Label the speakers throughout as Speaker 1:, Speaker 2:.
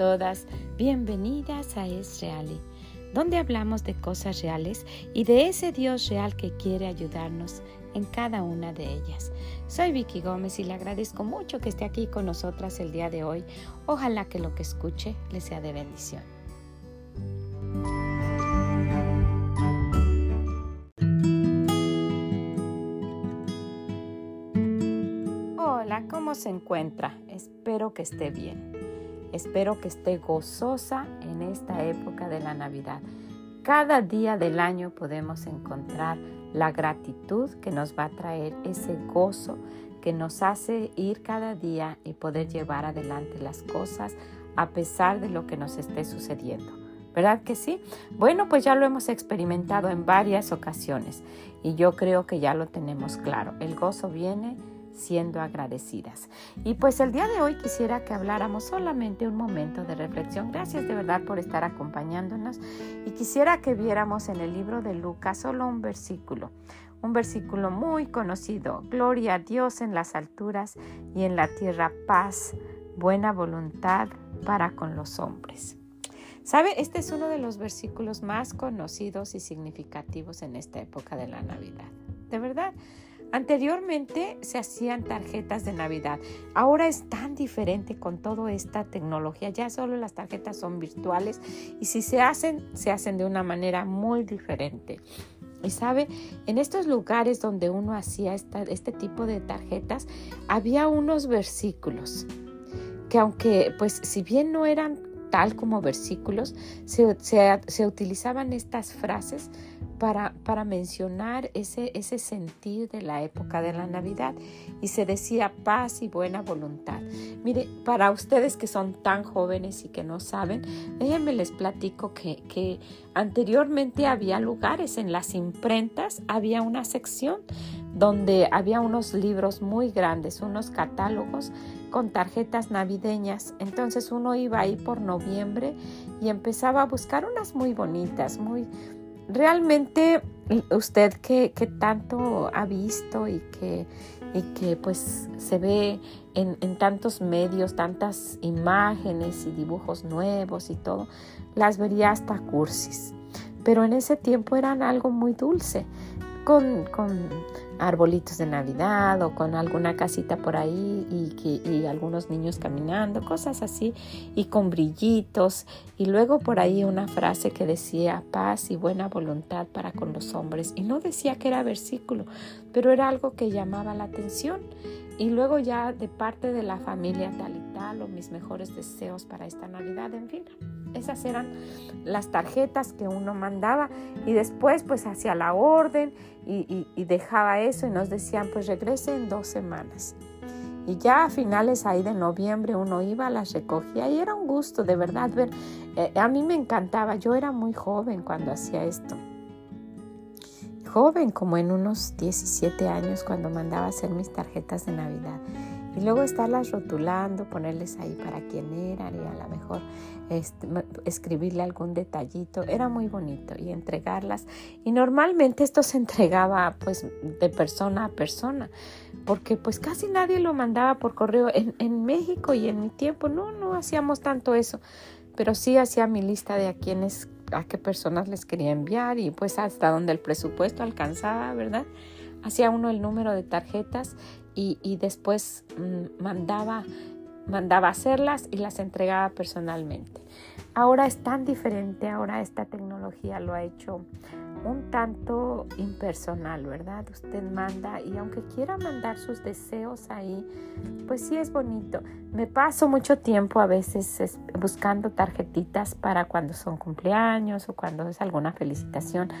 Speaker 1: todas, bienvenidas a Es Reali, donde hablamos de cosas reales y de ese Dios real que quiere ayudarnos en cada una de ellas. Soy Vicky Gómez y le agradezco mucho que esté aquí con nosotras el día de hoy. Ojalá que lo que escuche le sea de bendición. Hola, ¿cómo se encuentra? Espero que esté bien. Espero que esté gozosa en esta época de la Navidad. Cada día del año podemos encontrar la gratitud que nos va a traer ese gozo que nos hace ir cada día y poder llevar adelante las cosas a pesar de lo que nos esté sucediendo. ¿Verdad que sí? Bueno, pues ya lo hemos experimentado en varias ocasiones y yo creo que ya lo tenemos claro. El gozo viene siendo agradecidas. Y pues el día de hoy quisiera que habláramos solamente un momento de reflexión. Gracias de verdad por estar acompañándonos y quisiera que viéramos en el libro de Lucas solo un versículo. Un versículo muy conocido. Gloria a Dios en las alturas y en la tierra paz, buena voluntad para con los hombres. ¿Sabe? Este es uno de los versículos más conocidos y significativos en esta época de la Navidad. De verdad, Anteriormente se hacían tarjetas de Navidad. Ahora es tan diferente con toda esta tecnología. Ya solo las tarjetas son virtuales y si se hacen, se hacen de una manera muy diferente. Y sabe, en estos lugares donde uno hacía este tipo de tarjetas, había unos versículos que aunque pues si bien no eran tal como versículos, se, se utilizaban estas frases para, para mencionar ese, ese sentir de la época de la Navidad y se decía paz y buena voluntad. Mire, para ustedes que son tan jóvenes y que no saben, déjenme les platico que, que anteriormente había lugares en las imprentas, había una sección donde había unos libros muy grandes, unos catálogos con tarjetas navideñas. Entonces uno iba ahí por noviembre y empezaba a buscar unas muy bonitas, muy realmente usted que, tanto ha visto y que, y que pues se ve en, en, tantos medios, tantas imágenes y dibujos nuevos y todo, las vería hasta cursis. Pero en ese tiempo eran algo muy dulce con, arbolitos de Navidad o con alguna casita por ahí y, y algunos niños caminando, cosas así, y con brillitos. Y luego por ahí una frase que decía paz y buena voluntad para con los hombres. Y no decía que era versículo, pero era algo que llamaba la atención. Y luego ya de parte de la familia tal y tal, o mis mejores deseos para esta Navidad, en fin. Esas eran las tarjetas que uno mandaba y después pues hacía la orden y, dejaba eso y nos decían pues regrese en dos semanas. Y ya a finales ahí de noviembre uno iba, las recogía y era un gusto de verdad ver. Eh, a mí me encantaba, yo era muy joven cuando hacía esto. Joven, como en unos 17 años cuando mandaba hacer mis tarjetas de Navidad y luego estarlas rotulando, ponerles ahí para quién eran y a lo mejor este, escribirle algún detallito, era muy bonito y entregarlas. Y normalmente esto se entregaba pues de persona a persona, porque pues casi nadie lo mandaba por correo. En, en México y en mi tiempo no, no hacíamos tanto eso, pero sí hacía mi lista de a quienes, a qué personas les quería enviar y pues hasta donde el presupuesto alcanzaba, ¿verdad? Hacía uno el número de tarjetas y, después mm, mandaba, mandaba hacerlas y las entregaba personalmente. Ahora es tan diferente, ahora esta tecnología lo ha hecho un tanto impersonal, ¿verdad? Usted manda y aunque quiera mandar sus deseos ahí, pues sí es bonito. Me paso mucho tiempo a veces buscando tarjetitas para cuando son cumpleaños o cuando es alguna felicitación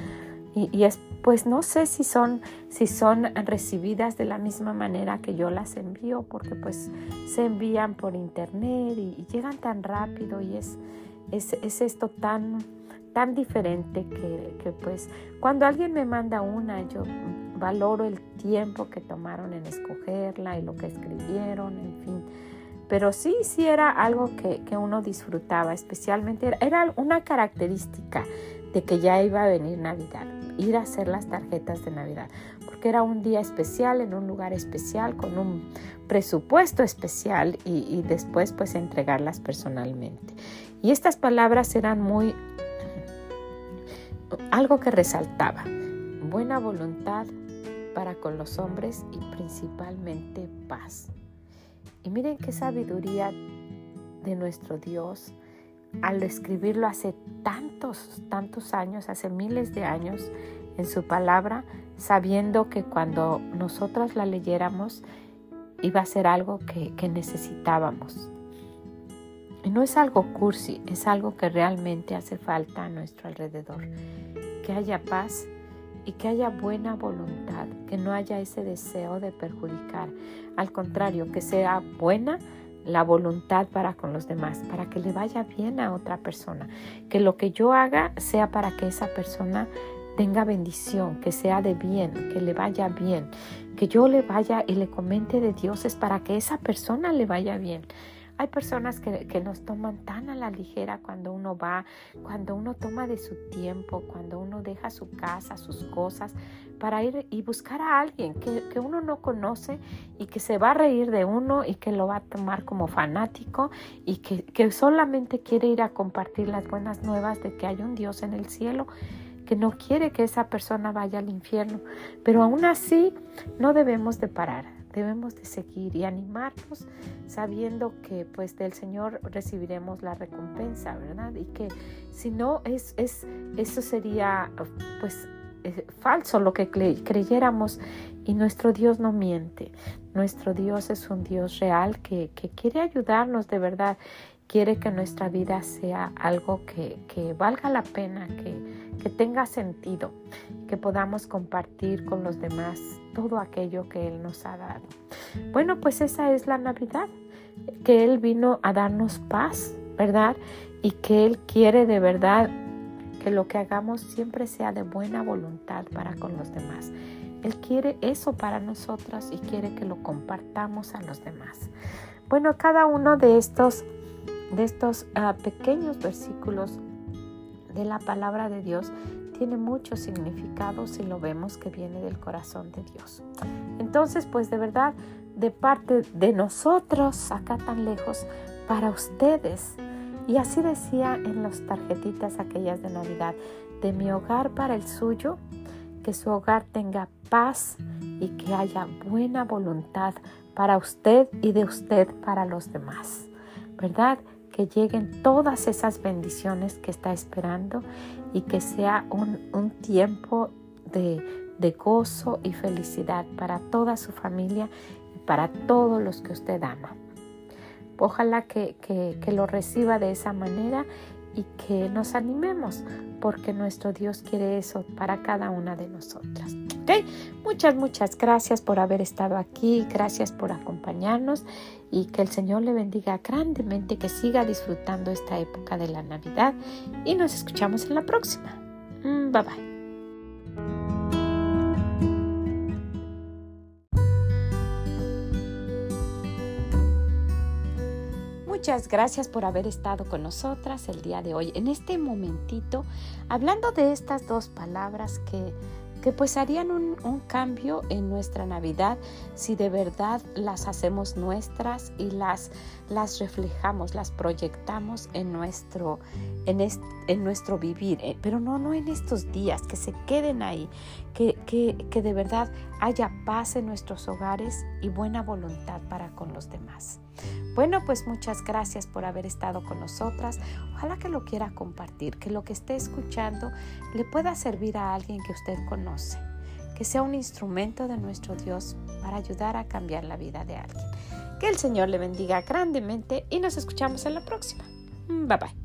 Speaker 1: y, es, pues no sé si son, si son recibidas de la misma manera que yo las envío, porque pues se envían por internet y, llegan tan rápido y es, es, es esto tan, tan diferente que, que, pues cuando alguien me manda una, yo valoro el tiempo que tomaron en escogerla y lo que escribieron, en fin. Pero sí, sí era algo que, que uno disfrutaba, especialmente era una característica de que ya iba a venir Navidad ir a hacer las tarjetas de Navidad, porque era un día especial en un lugar especial con un presupuesto especial y, después pues entregarlas personalmente. Y estas palabras eran muy algo que resaltaba, buena voluntad para con los hombres y principalmente paz. Y miren qué sabiduría de nuestro Dios al escribirlo hace tantos, tantos años, hace miles de años en su palabra, sabiendo que cuando nosotros la leyéramos iba a ser algo que, que necesitábamos. Y no es algo cursi, es algo que realmente hace falta a nuestro alrededor. Que haya paz y que haya buena voluntad, que no haya ese deseo de perjudicar. Al contrario, que sea buena la voluntad para con los demás, para que le vaya bien a otra persona. Que lo que yo haga sea para que esa persona tenga bendición, que sea de bien, que le vaya bien. Que yo le vaya y le comente de Dios es para que esa persona le vaya bien. Hay personas que, nos toman tan a la ligera cuando uno va, cuando uno toma de su tiempo, cuando uno deja su casa, sus cosas, para ir y buscar a alguien que, que uno no conoce y que se va a reír de uno y que lo va a tomar como fanático y que, que solamente quiere ir a compartir las buenas nuevas de que hay un Dios en el cielo que no quiere que esa persona vaya al infierno. Pero aún así no debemos de parar debemos de seguir y animarnos sabiendo que pues del Señor recibiremos la recompensa, ¿verdad? Y que si no es, es eso sería pues eh, falso lo que creyéramos y nuestro Dios no miente. Nuestro Dios es un Dios real que, que quiere ayudarnos de verdad, quiere que nuestra vida sea algo que, que valga la pena, que, que tenga sentido, que podamos compartir con los demás todo aquello que Él nos ha dado. Bueno, pues esa es la Navidad, que Él vino a darnos paz, ¿verdad? Y que Él quiere de verdad que lo que hagamos siempre sea de buena voluntad para con los demás. Él quiere eso para nosotros y quiere que lo compartamos a los demás. Bueno, cada uno de estos, de estos uh, pequeños versículos de la palabra de Dios tiene mucho significado si lo vemos que viene del corazón de Dios. Entonces, pues de verdad, de parte de nosotros, acá tan lejos, para ustedes. Y así decía en las tarjetitas aquellas de Navidad, de mi hogar para el suyo, que su hogar tenga paz y que haya buena voluntad para usted y de usted para los demás. ¿Verdad? Que lleguen todas esas bendiciones que está esperando y que sea un, tiempo de, gozo y felicidad para toda su familia y para todos los que usted ama. Ojalá que, que lo reciba de esa manera y que nos animemos porque nuestro Dios quiere eso para cada una de nosotras. Muchas, muchas gracias por haber estado aquí, gracias por acompañarnos y que el Señor le bendiga grandemente, que siga disfrutando esta época de la Navidad y nos escuchamos en la próxima. Mm, bye bye. Muchas gracias por haber estado con nosotras el día de hoy, en este momentito, hablando de estas dos palabras que que pues harían un, cambio en nuestra Navidad si de verdad las hacemos nuestras y las, las reflejamos, las proyectamos en nuestro, en, en nuestro vivir, eh, pero no, no en estos días, que se queden ahí, que, que, que de verdad haya paz en nuestros hogares y buena voluntad para con los demás. Bueno, pues muchas gracias por haber estado con nosotras. Ojalá que lo quiera compartir, que lo que esté escuchando le pueda servir a alguien que usted conoce, que sea un instrumento de nuestro Dios para ayudar a cambiar la vida de alguien. Que el Señor le bendiga grandemente y nos escuchamos en la próxima. Bye bye.